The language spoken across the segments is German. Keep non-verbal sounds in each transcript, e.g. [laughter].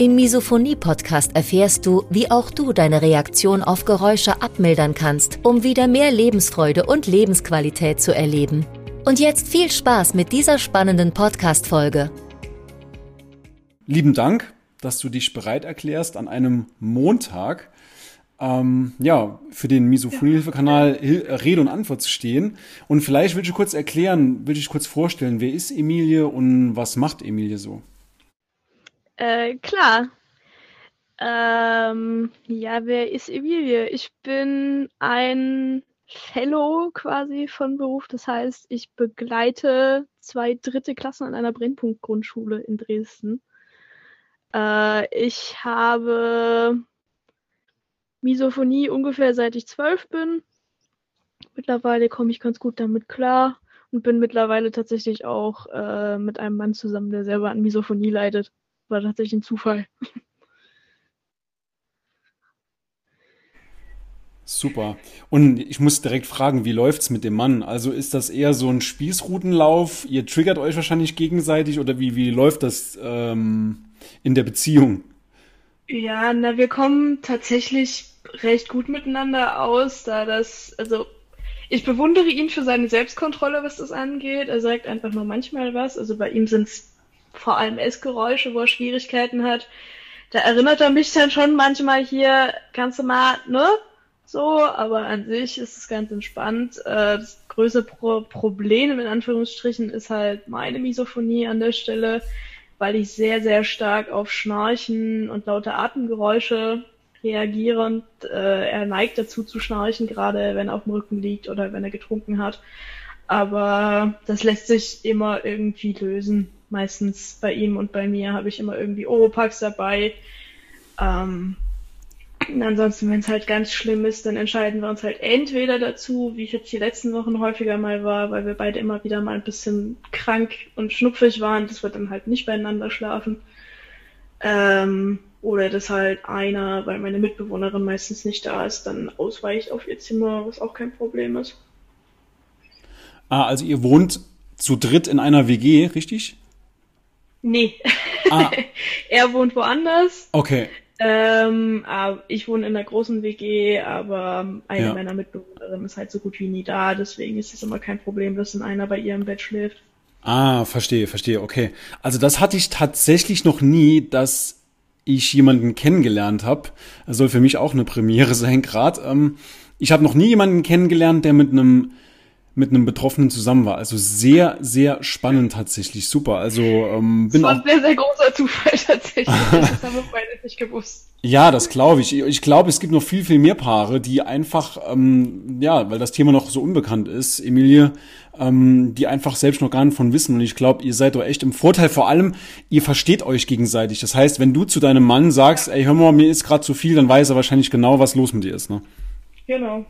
Im Misophonie-Podcast erfährst du, wie auch du deine Reaktion auf Geräusche abmildern kannst, um wieder mehr Lebensfreude und Lebensqualität zu erleben. Und jetzt viel Spaß mit dieser spannenden Podcast-Folge. Lieben Dank, dass du dich bereit erklärst, an einem Montag ähm, ja, für den Misophonie-Hilfe-Kanal Rede und Antwort zu stehen. Und vielleicht willst du kurz erklären, will ich kurz vorstellen, wer ist Emilie und was macht Emilie so? Äh, klar. Ähm, ja, wer ist Emilie? Ich bin ein Fellow quasi von Beruf. Das heißt, ich begleite zwei dritte Klassen an einer Brennpunkt-Grundschule in Dresden. Äh, ich habe Misophonie ungefähr seit ich zwölf bin. Mittlerweile komme ich ganz gut damit klar und bin mittlerweile tatsächlich auch äh, mit einem Mann zusammen, der selber an Misophonie leidet war tatsächlich ein Zufall. Super. Und ich muss direkt fragen, wie läuft's mit dem Mann? Also ist das eher so ein Spießrutenlauf? Ihr triggert euch wahrscheinlich gegenseitig oder wie, wie läuft das ähm, in der Beziehung? Ja, na, wir kommen tatsächlich recht gut miteinander aus, da das, also ich bewundere ihn für seine Selbstkontrolle, was das angeht. Er sagt einfach nur manchmal was. Also bei ihm sind es vor allem Essgeräusche, wo er Schwierigkeiten hat. Da erinnert er mich dann schon manchmal hier, kannst du mal, ne? So, aber an sich ist es ganz entspannt. Äh, das größte Pro Problem in Anführungsstrichen ist halt meine Misophonie an der Stelle, weil ich sehr, sehr stark auf Schnarchen und laute Atemgeräusche reagiere und äh, er neigt dazu zu schnarchen, gerade wenn er auf dem Rücken liegt oder wenn er getrunken hat. Aber das lässt sich immer irgendwie lösen meistens bei ihm und bei mir habe ich immer irgendwie Oropax dabei. Ähm, und ansonsten, wenn es halt ganz schlimm ist, dann entscheiden wir uns halt entweder dazu, wie ich jetzt die letzten Wochen häufiger mal war, weil wir beide immer wieder mal ein bisschen krank und schnupfig waren, dass wir dann halt nicht beieinander schlafen. Ähm, oder dass halt einer, weil meine Mitbewohnerin meistens nicht da ist, dann ausweicht auf ihr Zimmer, was auch kein Problem ist. Ah, also ihr wohnt zu dritt in einer WG, richtig? Nee. Ah. [laughs] er wohnt woanders. Okay. Ähm, ich wohne in einer großen WG, aber eine ja. meiner Mitbewohnerinnen ist halt so gut wie nie da, deswegen ist es immer kein Problem, dass dann einer bei ihr im Bett schläft. Ah, verstehe, verstehe, okay. Also das hatte ich tatsächlich noch nie, dass ich jemanden kennengelernt habe. Das soll für mich auch eine Premiere [laughs] sein, gerade. Ähm, ich habe noch nie jemanden kennengelernt, der mit einem mit einem Betroffenen zusammen war. Also sehr, sehr spannend tatsächlich. Super. Also ähm, bin das war auch. ein sehr, sehr großer Zufall tatsächlich. [laughs] das haben wir beide nicht gewusst. Ja, das glaube ich. Ich glaube, es gibt noch viel, viel mehr Paare, die einfach, ähm, ja, weil das Thema noch so unbekannt ist, Emilie, ähm, die einfach selbst noch gar nicht von wissen. Und ich glaube, ihr seid doch echt im Vorteil. Vor allem, ihr versteht euch gegenseitig. Das heißt, wenn du zu deinem Mann sagst, ey, hör mal, mir ist gerade zu viel, dann weiß er wahrscheinlich genau, was los mit dir ist. Ne? Genau.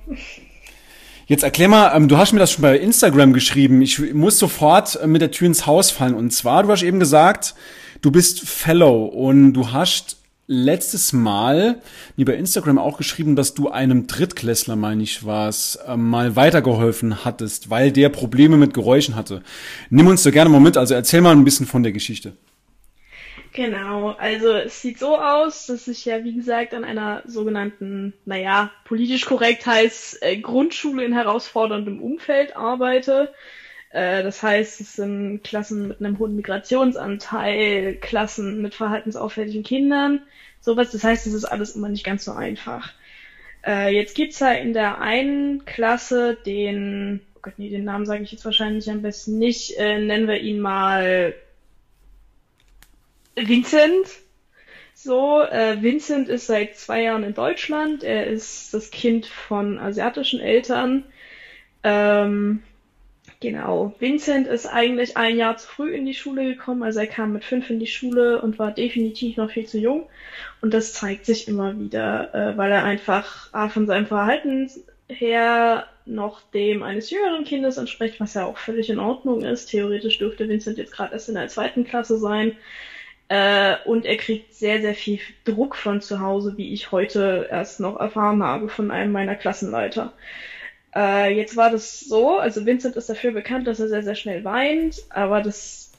Jetzt erklär mal, ähm, du hast mir das schon bei Instagram geschrieben. Ich muss sofort äh, mit der Tür ins Haus fallen. Und zwar, du hast eben gesagt, du bist Fellow und du hast letztes Mal wie bei Instagram auch geschrieben, dass du einem Drittklässler, meine ich was, äh, mal weitergeholfen hattest, weil der Probleme mit Geräuschen hatte. Nimm uns da gerne mal mit, also erzähl mal ein bisschen von der Geschichte. Genau, also es sieht so aus, dass ich ja, wie gesagt, an einer sogenannten, naja, politisch korrekt heißt, äh, Grundschule in herausforderndem Umfeld arbeite. Äh, das heißt, es sind Klassen mit einem hohen Migrationsanteil, Klassen mit verhaltensauffälligen Kindern, sowas. Das heißt, es ist alles immer nicht ganz so einfach. Äh, jetzt gibt's ja in der einen Klasse den, oh Gott, nee, den Namen sage ich jetzt wahrscheinlich am besten nicht, nennen wir ihn mal Vincent. So, äh, Vincent ist seit zwei Jahren in Deutschland. Er ist das Kind von asiatischen Eltern. Ähm, Genau. Vincent ist eigentlich ein Jahr zu früh in die Schule gekommen. Also er kam mit fünf in die Schule und war definitiv noch viel zu jung. Und das zeigt sich immer wieder, äh, weil er einfach ah, von seinem Verhalten her noch dem eines jüngeren Kindes entspricht, was ja auch völlig in Ordnung ist. Theoretisch dürfte Vincent jetzt gerade erst in der zweiten Klasse sein. Äh, und er kriegt sehr, sehr viel Druck von zu Hause, wie ich heute erst noch erfahren habe von einem meiner Klassenleiter. Äh, jetzt war das so, also Vincent ist dafür bekannt, dass er sehr, sehr schnell weint, aber das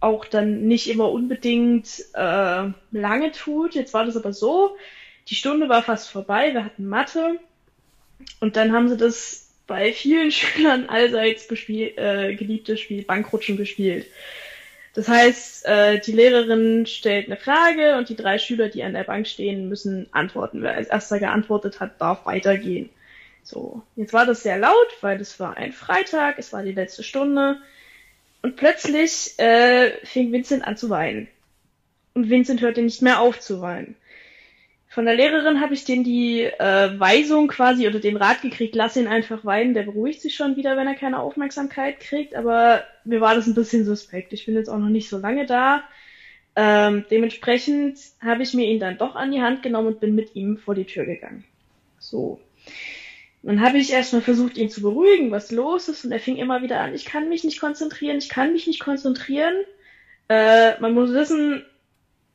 auch dann nicht immer unbedingt äh, lange tut. Jetzt war das aber so, die Stunde war fast vorbei, wir hatten Mathe und dann haben sie das bei vielen [laughs] Schülern allseits äh, geliebtes Spiel Bankrutschen gespielt. Das heißt, äh, die Lehrerin stellt eine Frage und die drei Schüler, die an der Bank stehen, müssen antworten. Wer als erster geantwortet hat, darf weitergehen. So, jetzt war das sehr laut, weil es war ein Freitag, es war die letzte Stunde. Und plötzlich äh, fing Vincent an zu weinen. Und Vincent hörte nicht mehr auf zu weinen. Von der Lehrerin habe ich den die äh, Weisung quasi oder den Rat gekriegt, lass ihn einfach weinen, der beruhigt sich schon wieder, wenn er keine Aufmerksamkeit kriegt. Aber mir war das ein bisschen suspekt. Ich bin jetzt auch noch nicht so lange da. Ähm, dementsprechend habe ich mir ihn dann doch an die Hand genommen und bin mit ihm vor die Tür gegangen. So. Dann habe ich erstmal versucht, ihn zu beruhigen, was los ist, und er fing immer wieder an, ich kann mich nicht konzentrieren, ich kann mich nicht konzentrieren. Äh, man muss wissen,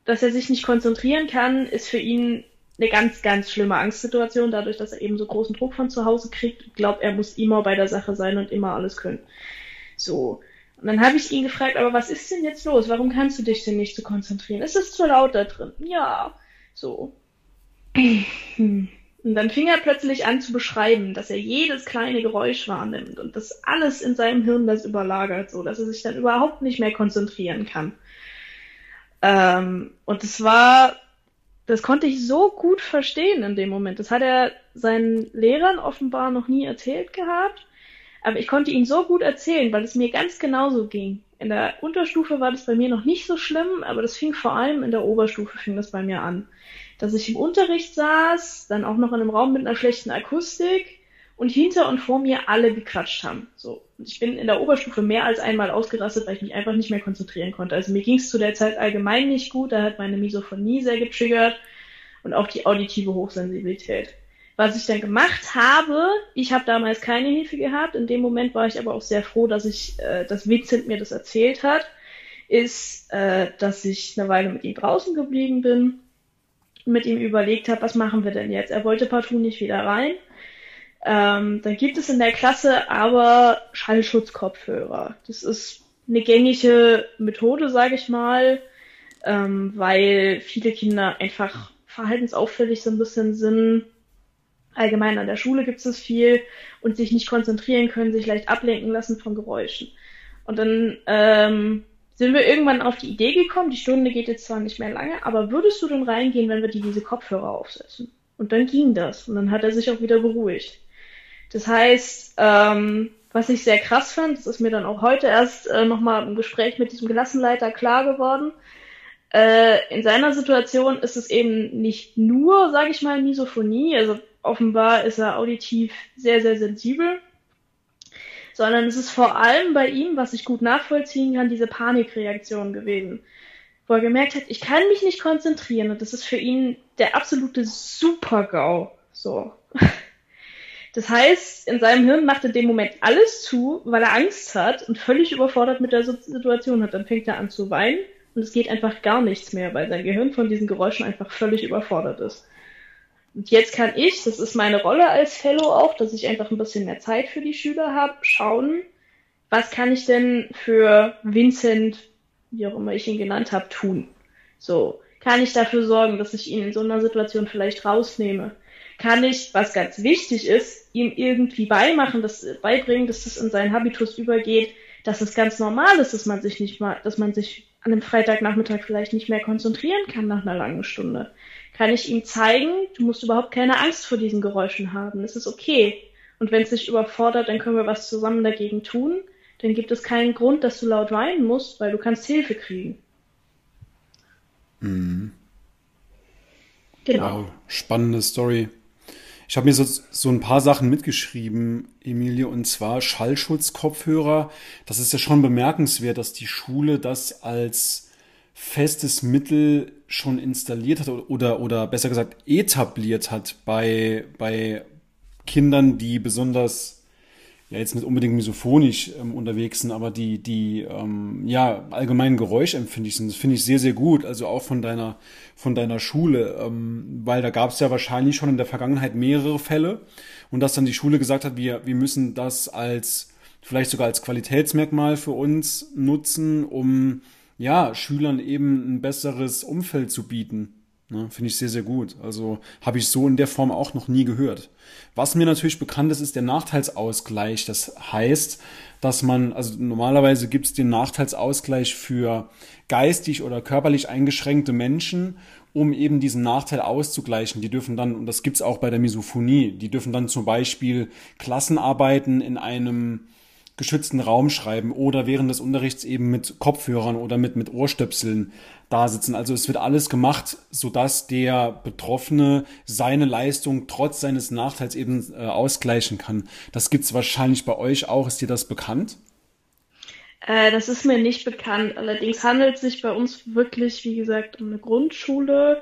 dass er sich nicht konzentrieren kann, ist für ihn eine ganz, ganz schlimme Angstsituation, dadurch, dass er eben so großen Druck von zu Hause kriegt und glaubt, er muss immer bei der Sache sein und immer alles können. So. Und dann habe ich ihn gefragt, aber was ist denn jetzt los? Warum kannst du dich denn nicht so konzentrieren? Ist es zu laut da drin? Ja. So. Und dann fing er plötzlich an zu beschreiben, dass er jedes kleine Geräusch wahrnimmt und dass alles in seinem Hirn das überlagert, so dass er sich dann überhaupt nicht mehr konzentrieren kann. Ähm, und es war, das konnte ich so gut verstehen in dem Moment. Das hat er seinen Lehrern offenbar noch nie erzählt gehabt, aber ich konnte ihn so gut erzählen, weil es mir ganz genauso ging. In der Unterstufe war das bei mir noch nicht so schlimm, aber das fing vor allem in der Oberstufe fing das bei mir an dass ich im Unterricht saß, dann auch noch in einem Raum mit einer schlechten Akustik und hinter und vor mir alle gequatscht haben. So. Und ich bin in der Oberstufe mehr als einmal ausgerastet, weil ich mich einfach nicht mehr konzentrieren konnte. Also mir ging es zu der Zeit allgemein nicht gut, da hat meine Misophonie sehr getriggert und auch die auditive Hochsensibilität. Was ich dann gemacht habe, ich habe damals keine Hilfe gehabt, in dem Moment war ich aber auch sehr froh, dass ich, äh, dass Vincent mir das erzählt hat, ist, äh, dass ich eine Weile mit ihm draußen geblieben bin mit ihm überlegt habe, was machen wir denn jetzt? Er wollte partout nicht wieder rein. Ähm, dann gibt es in der Klasse aber Schallschutzkopfhörer. Das ist eine gängige Methode, sage ich mal, ähm, weil viele Kinder einfach verhaltensauffällig so ein bisschen sind. Allgemein an der Schule gibt es viel und sich nicht konzentrieren können, sich leicht ablenken lassen von Geräuschen. Und dann ähm, sind wir irgendwann auf die Idee gekommen, die Stunde geht jetzt zwar nicht mehr lange, aber würdest du denn reingehen, wenn wir dir diese Kopfhörer aufsetzen? Und dann ging das. Und dann hat er sich auch wieder beruhigt. Das heißt, ähm, was ich sehr krass fand, das ist mir dann auch heute erst äh, nochmal im Gespräch mit diesem Klassenleiter klar geworden. Äh, in seiner Situation ist es eben nicht nur, sage ich mal, Misophonie. Also offenbar ist er auditiv sehr, sehr sensibel sondern es ist vor allem bei ihm, was ich gut nachvollziehen kann, diese Panikreaktion gewesen. Wo er gemerkt hat, ich kann mich nicht konzentrieren und das ist für ihn der absolute Super-GAU. So. Das heißt, in seinem Hirn macht er in dem Moment alles zu, weil er Angst hat und völlig überfordert mit der Situation hat. Dann fängt er an zu weinen und es geht einfach gar nichts mehr, weil sein Gehirn von diesen Geräuschen einfach völlig überfordert ist. Und jetzt kann ich, das ist meine Rolle als Fellow auch, dass ich einfach ein bisschen mehr Zeit für die Schüler habe, schauen, was kann ich denn für Vincent, wie auch immer ich ihn genannt habe, tun. So, kann ich dafür sorgen, dass ich ihn in so einer Situation vielleicht rausnehme? Kann ich, was ganz wichtig ist, ihm irgendwie beimachen, dass, beibringen, dass das in seinen Habitus übergeht, dass es ganz normal ist, dass man sich nicht mal, dass man sich an einem Freitagnachmittag vielleicht nicht mehr konzentrieren kann nach einer langen Stunde kann ich ihm zeigen, du musst überhaupt keine Angst vor diesen Geräuschen haben. Es ist okay. Und wenn es dich überfordert, dann können wir was zusammen dagegen tun. Dann gibt es keinen Grund, dass du laut weinen musst, weil du kannst Hilfe kriegen. Mhm. Genau. Wow, spannende Story. Ich habe mir so, so ein paar Sachen mitgeschrieben, Emilie, und zwar Schallschutzkopfhörer. Das ist ja schon bemerkenswert, dass die Schule das als festes Mittel schon installiert hat oder, oder besser gesagt etabliert hat bei, bei Kindern, die besonders ja jetzt nicht unbedingt misophonisch ähm, unterwegs sind, aber die, die ähm, ja allgemein geräuschempfindlich sind. Das finde ich sehr, sehr gut. Also auch von deiner, von deiner Schule, ähm, weil da gab es ja wahrscheinlich schon in der Vergangenheit mehrere Fälle und dass dann die Schule gesagt hat, wir, wir müssen das als vielleicht sogar als Qualitätsmerkmal für uns nutzen, um ja Schülern eben ein besseres Umfeld zu bieten. Ne, Finde ich sehr, sehr gut. Also habe ich so in der Form auch noch nie gehört. Was mir natürlich bekannt ist, ist der Nachteilsausgleich. Das heißt, dass man, also normalerweise gibt es den Nachteilsausgleich für geistig oder körperlich eingeschränkte Menschen, um eben diesen Nachteil auszugleichen. Die dürfen dann, und das gibt's auch bei der Misophonie, die dürfen dann zum Beispiel Klassenarbeiten in einem geschützten Raum schreiben oder während des Unterrichts eben mit Kopfhörern oder mit, mit Ohrstöpseln da sitzen. Also es wird alles gemacht, sodass der Betroffene seine Leistung trotz seines Nachteils eben äh, ausgleichen kann. Das gibt's wahrscheinlich bei euch auch. Ist dir das bekannt? Äh, das ist mir nicht bekannt. Allerdings handelt es sich bei uns wirklich, wie gesagt, um eine Grundschule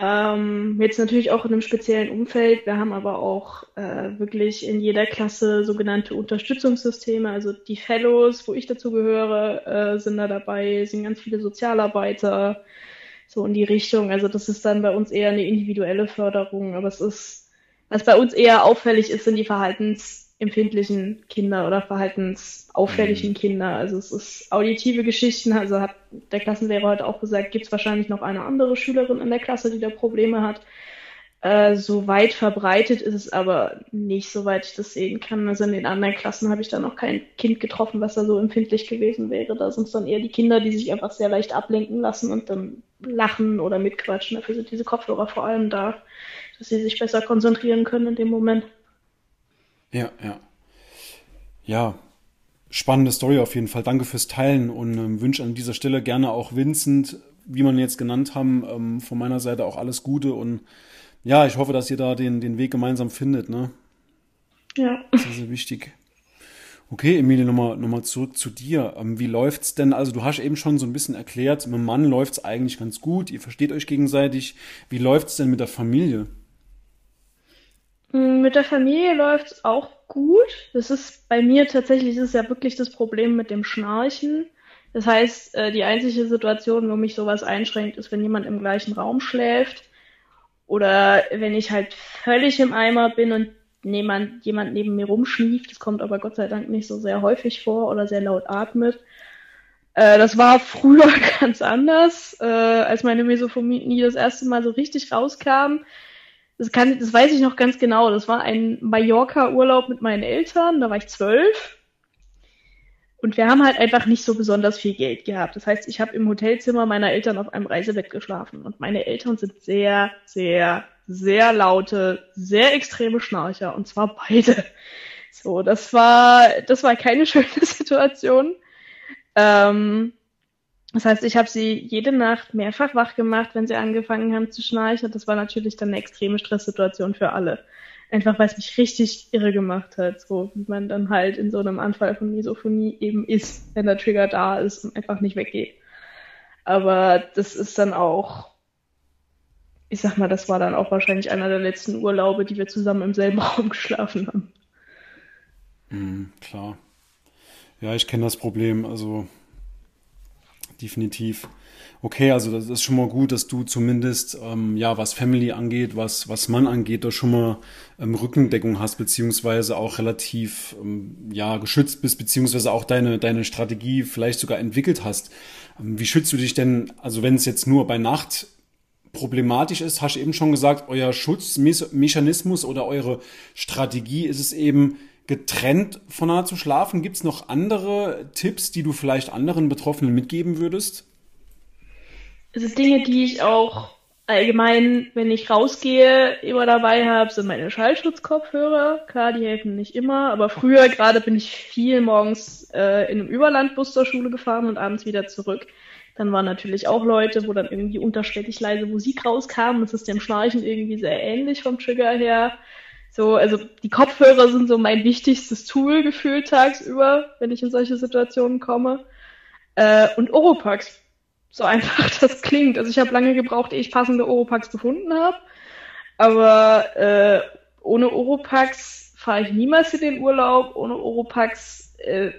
ähm, jetzt natürlich auch in einem speziellen Umfeld. Wir haben aber auch äh, wirklich in jeder Klasse sogenannte Unterstützungssysteme. Also die Fellows, wo ich dazu gehöre, äh, sind da dabei, sind ganz viele Sozialarbeiter, so in die Richtung. Also das ist dann bei uns eher eine individuelle Förderung. Aber es ist, was bei uns eher auffällig ist, sind die Verhaltens empfindlichen Kinder oder verhaltensauffälligen mhm. Kinder. Also es ist auditive Geschichten, also hat der Klassenlehrer heute auch gesagt, gibt es wahrscheinlich noch eine andere Schülerin in der Klasse, die da Probleme hat. Äh, so weit verbreitet ist es aber nicht, soweit ich das sehen kann. Also in den anderen Klassen habe ich da noch kein Kind getroffen, was da so empfindlich gewesen wäre. Da sind es dann eher die Kinder, die sich einfach sehr leicht ablenken lassen und dann lachen oder mitquatschen. Dafür sind diese Kopfhörer vor allem da, dass sie sich besser konzentrieren können in dem Moment. Ja, ja. Ja, spannende Story auf jeden Fall. Danke fürs Teilen und ähm, wünsche an dieser Stelle gerne auch Vincent, wie man jetzt genannt haben, ähm, von meiner Seite auch alles Gute und ja, ich hoffe, dass ihr da den, den Weg gemeinsam findet, ne? Ja. Das ist sehr wichtig. Okay, Emilie, nochmal noch mal zurück zu dir. Ähm, wie läuft's denn? Also du hast eben schon so ein bisschen erklärt, mit dem Mann läuft's eigentlich ganz gut, ihr versteht euch gegenseitig. Wie läuft's denn mit der Familie? Mm, mit der Familie läuft es auch gut. Das ist bei mir tatsächlich ist ja wirklich das Problem mit dem Schnarchen. Das heißt, äh, die einzige Situation, wo mich sowas einschränkt, ist, wenn jemand im gleichen Raum schläft oder wenn ich halt völlig im Eimer bin und jemand, jemand neben mir rumschnieft. Das kommt aber Gott sei Dank nicht so sehr häufig vor oder sehr laut atmet. Äh, das war früher [laughs] ganz anders, äh, als meine Mesophonie das erste Mal so richtig rauskam das kann, das weiß ich noch ganz genau. Das war ein Mallorca-Urlaub mit meinen Eltern. Da war ich zwölf. Und wir haben halt einfach nicht so besonders viel Geld gehabt. Das heißt, ich habe im Hotelzimmer meiner Eltern auf einem Reisebett geschlafen. Und meine Eltern sind sehr, sehr, sehr laute, sehr extreme Schnarcher. Und zwar beide. So, das war, das war keine [laughs] schöne Situation. Ähm, das heißt, ich habe sie jede Nacht mehrfach wach gemacht, wenn sie angefangen haben zu schnarchen. Das war natürlich dann eine extreme Stresssituation für alle. Einfach weil es mich richtig irre gemacht hat, so wie man dann halt in so einem Anfall von Misophonie eben ist, wenn der Trigger da ist und einfach nicht weggeht. Aber das ist dann auch, ich sag mal, das war dann auch wahrscheinlich einer der letzten Urlaube, die wir zusammen im selben [laughs] Raum geschlafen haben. Mhm, klar. Ja, ich kenne das Problem. Also definitiv. Okay, also das ist schon mal gut, dass du zumindest, ähm, ja, was Family angeht, was, was Mann angeht, da schon mal ähm, Rückendeckung hast, beziehungsweise auch relativ, ähm, ja, geschützt bist, beziehungsweise auch deine, deine Strategie vielleicht sogar entwickelt hast. Ähm, wie schützt du dich denn, also wenn es jetzt nur bei Nacht problematisch ist, hast du eben schon gesagt, euer Schutzmechanismus oder eure Strategie ist es eben, getrennt voneinander zu schlafen. Gibt es noch andere Tipps, die du vielleicht anderen Betroffenen mitgeben würdest? Es sind Dinge, die ich auch allgemein, wenn ich rausgehe, immer dabei habe, sind meine Schallschutzkopfhörer. Klar, die helfen nicht immer, aber früher gerade bin ich viel morgens äh, in einem Überlandbus zur Schule gefahren und abends wieder zurück. Dann waren natürlich auch Leute, wo dann irgendwie unterschwellig leise Musik rauskam. Das ist dem Schnarchen irgendwie sehr ähnlich vom Trigger her. So, also die Kopfhörer sind so mein wichtigstes Tool gefühlt tagsüber, wenn ich in solche Situationen komme. Äh, und Oropax. So einfach [laughs] das klingt. Also ich habe lange gebraucht, ehe ich passende Oropax gefunden habe. Aber äh, ohne Oropax fahre ich niemals in den Urlaub. Ohne Oropax äh,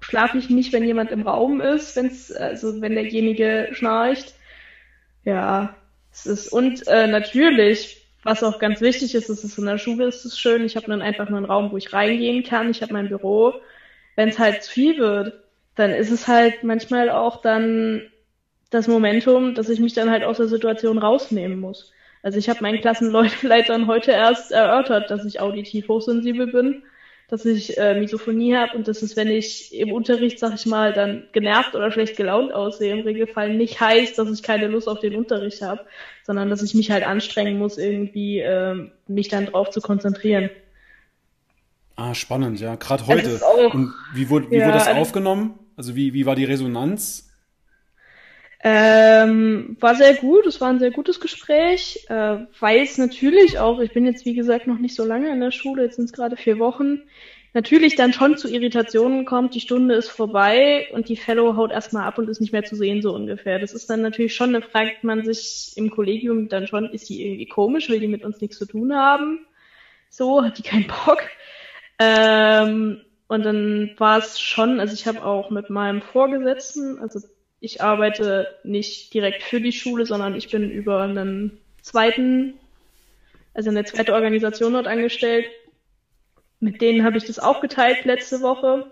schlafe ich nicht, wenn jemand im Raum ist, wenn's, also wenn derjenige schnarcht. Ja, es ist und äh, natürlich, was auch ganz wichtig ist, ist es in der Schule ist es schön. Ich habe dann einfach nur einen Raum, wo ich reingehen kann. Ich habe mein Büro. Wenn es halt zu viel wird, dann ist es halt manchmal auch dann das Momentum, dass ich mich dann halt aus der Situation rausnehmen muss. Also ich habe meinen Klassenleitern [laughs] heute erst erörtert, dass ich auditiv hochsensibel bin, dass ich äh, Misophonie habe und dass es, wenn ich im Unterricht, sag ich mal, dann genervt oder schlecht gelaunt aussehe, im Regelfall nicht heißt, dass ich keine Lust auf den Unterricht habe, sondern dass ich mich halt anstrengen muss, irgendwie äh, mich dann drauf zu konzentrieren. Ah, spannend, ja. Gerade heute. Also auch, und wie wurde, wie ja, wurde das also aufgenommen? Also wie, wie war die Resonanz? Ähm, war sehr gut, es war ein sehr gutes Gespräch, äh, weil es natürlich auch, ich bin jetzt wie gesagt noch nicht so lange in der Schule, jetzt sind es gerade vier Wochen, natürlich dann schon zu Irritationen kommt, die Stunde ist vorbei und die Fellow haut erstmal ab und ist nicht mehr zu sehen, so ungefähr. Das ist dann natürlich schon, da fragt man sich im Kollegium dann schon, ist die irgendwie komisch, will die mit uns nichts zu tun haben? So, hat die keinen Bock? Ähm, und dann war es schon, also ich habe auch mit meinem Vorgesetzten, also ich arbeite nicht direkt für die Schule, sondern ich bin über einen zweiten, also eine zweite Organisation dort angestellt. Mit denen habe ich das auch geteilt letzte Woche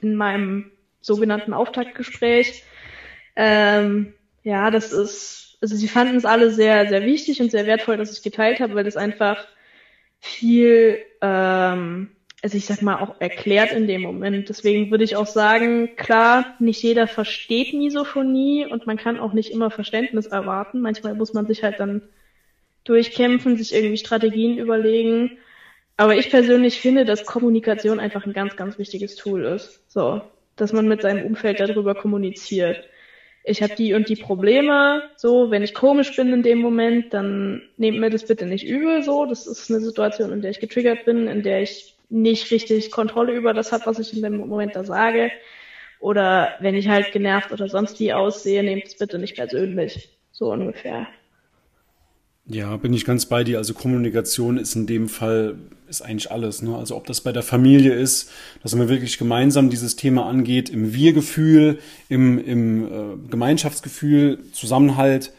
in meinem sogenannten Auftaktgespräch. Ähm, ja, das ist, also sie fanden es alle sehr, sehr wichtig und sehr wertvoll, dass ich geteilt habe, weil das einfach viel ähm, also ich sag mal, auch erklärt in dem Moment. Deswegen würde ich auch sagen, klar, nicht jeder versteht Misophonie und man kann auch nicht immer Verständnis erwarten. Manchmal muss man sich halt dann durchkämpfen, sich irgendwie Strategien überlegen. Aber ich persönlich finde, dass Kommunikation einfach ein ganz, ganz wichtiges Tool ist. So, dass man mit seinem Umfeld darüber kommuniziert. Ich habe die und die Probleme, so, wenn ich komisch bin in dem Moment, dann nehmt mir das bitte nicht übel, so. Das ist eine Situation, in der ich getriggert bin, in der ich nicht richtig Kontrolle über das habe, was ich in dem Moment da sage. Oder wenn ich halt genervt oder sonst wie aussehe, nehmt es bitte nicht persönlich. So ungefähr. Ja, bin ich ganz bei dir. Also Kommunikation ist in dem Fall ist eigentlich alles. Ne? Also ob das bei der Familie ist, dass man wirklich gemeinsam dieses Thema angeht, im Wir-Gefühl, im, im äh, Gemeinschaftsgefühl, Zusammenhalt,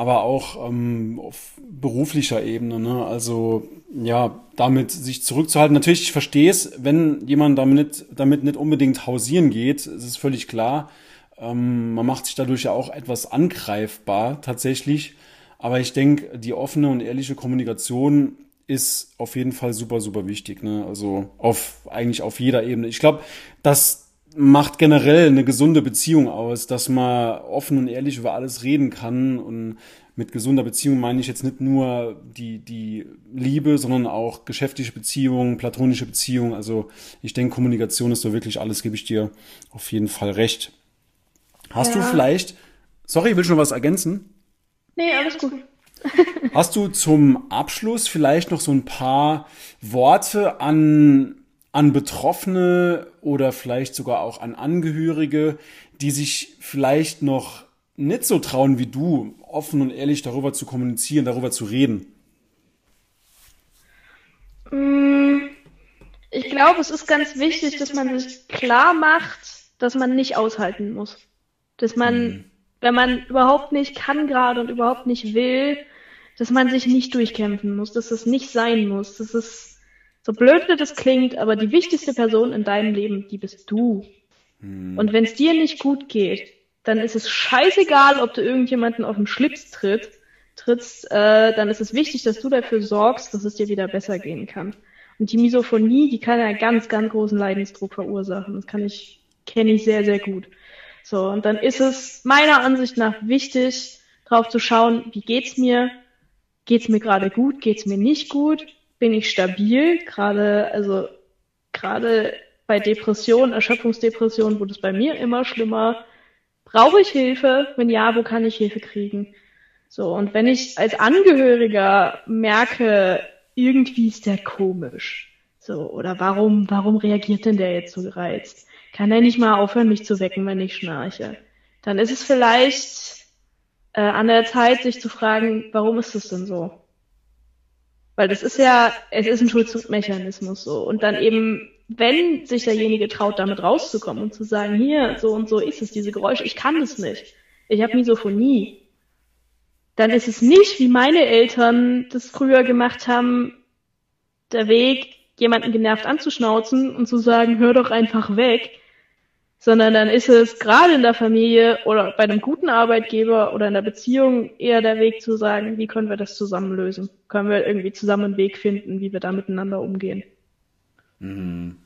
aber auch ähm, auf beruflicher Ebene. Ne? Also ja, damit sich zurückzuhalten. Natürlich, ich verstehe es, wenn jemand damit, damit nicht unbedingt hausieren geht, es ist völlig klar. Ähm, man macht sich dadurch ja auch etwas angreifbar tatsächlich. Aber ich denke, die offene und ehrliche Kommunikation ist auf jeden Fall super, super wichtig. Ne? Also auf eigentlich auf jeder Ebene. Ich glaube, das macht generell eine gesunde Beziehung aus, dass man offen und ehrlich über alles reden kann und mit gesunder Beziehung meine ich jetzt nicht nur die, die Liebe, sondern auch geschäftliche Beziehungen, platonische Beziehungen. Also ich denke, Kommunikation ist so wirklich alles, gebe ich dir auf jeden Fall recht. Hast ja. du vielleicht, sorry, willst du noch was ergänzen? Nee, alles gut. Hast du zum Abschluss vielleicht noch so ein paar Worte an, an Betroffene oder vielleicht sogar auch an Angehörige, die sich vielleicht noch nicht so trauen wie du, offen und ehrlich darüber zu kommunizieren, darüber zu reden? Mm, ich glaube, es ist ganz wichtig, dass man sich klar macht, dass man nicht aushalten muss. Dass man, mhm. wenn man überhaupt nicht kann gerade und überhaupt nicht will, dass man sich nicht durchkämpfen muss, dass es nicht sein muss. Das ist so blöd, wie das klingt, aber die wichtigste Person in deinem Leben, die bist du. Mhm. Und wenn es dir nicht gut geht, dann ist es scheißegal, ob du irgendjemanden auf den Schlips tritt, trittst, äh, dann ist es wichtig, dass du dafür sorgst, dass es dir wieder besser gehen kann. Und die Misophonie, die kann ja ganz, ganz großen Leidensdruck verursachen. Das kann ich, kenne ich sehr, sehr gut. So, und dann ist es meiner Ansicht nach wichtig, drauf zu schauen, wie geht's mir? Geht's mir gerade gut? Geht's mir nicht gut? Bin ich stabil? Gerade, also, gerade bei Depressionen, Erschöpfungsdepressionen wurde es bei mir immer schlimmer Brauche ich Hilfe? Wenn ja, wo kann ich Hilfe kriegen? So, und wenn ich als Angehöriger merke, irgendwie ist der komisch. So, oder warum, warum reagiert denn der jetzt so gereizt? Kann er nicht mal aufhören, mich zu wecken, wenn ich schnarche? Dann ist es vielleicht äh, an der Zeit, sich zu fragen, warum ist das denn so? Weil das ist ja, es ist ein Schutzmechanismus so. Und dann eben, wenn sich derjenige traut, damit rauszukommen und zu sagen, hier, so und so ist es, diese Geräusche, ich kann das nicht. Ich habe Misophonie. Dann ist es nicht, wie meine Eltern das früher gemacht haben, der Weg, jemanden genervt anzuschnauzen und zu sagen, hör doch einfach weg, sondern dann ist es gerade in der Familie oder bei einem guten Arbeitgeber oder in der Beziehung eher der Weg zu sagen, wie können wir das zusammen lösen? Können wir irgendwie zusammen einen Weg finden, wie wir da miteinander umgehen? Mhm.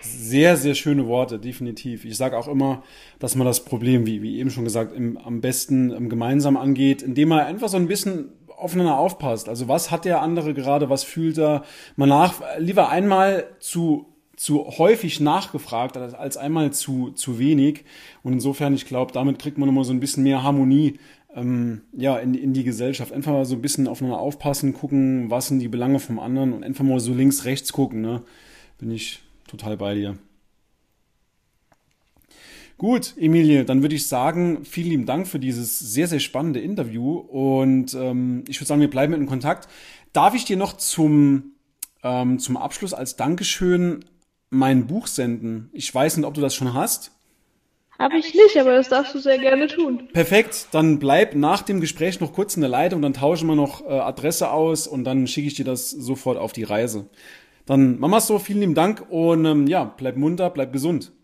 Sehr, sehr schöne Worte, definitiv. Ich sage auch immer, dass man das Problem, wie, wie eben schon gesagt, im, am besten ähm, gemeinsam angeht, indem man einfach so ein bisschen aufeinander aufpasst. Also was hat der andere gerade, was fühlt er? Man nach, lieber einmal zu zu häufig nachgefragt als einmal zu, zu wenig. Und insofern, ich glaube, damit kriegt man immer so ein bisschen mehr Harmonie ähm, ja, in, in die Gesellschaft. Einfach mal so ein bisschen aufeinander aufpassen, gucken, was sind die Belange vom anderen und einfach mal so links, rechts gucken. Ne? Bin ich total bei dir. Gut, Emilie, dann würde ich sagen, vielen lieben Dank für dieses sehr, sehr spannende Interview und ähm, ich würde sagen, wir bleiben in Kontakt. Darf ich dir noch zum, ähm, zum Abschluss als Dankeschön mein Buch senden. Ich weiß nicht, ob du das schon hast. Habe ich nicht, aber das darfst du sehr gerne tun. Perfekt, dann bleib nach dem Gespräch noch kurz in der Leitung, dann tauschen wir noch äh, Adresse aus und dann schicke ich dir das sofort auf die Reise. Dann es so, vielen lieben Dank und ähm, ja, bleib munter, bleib gesund.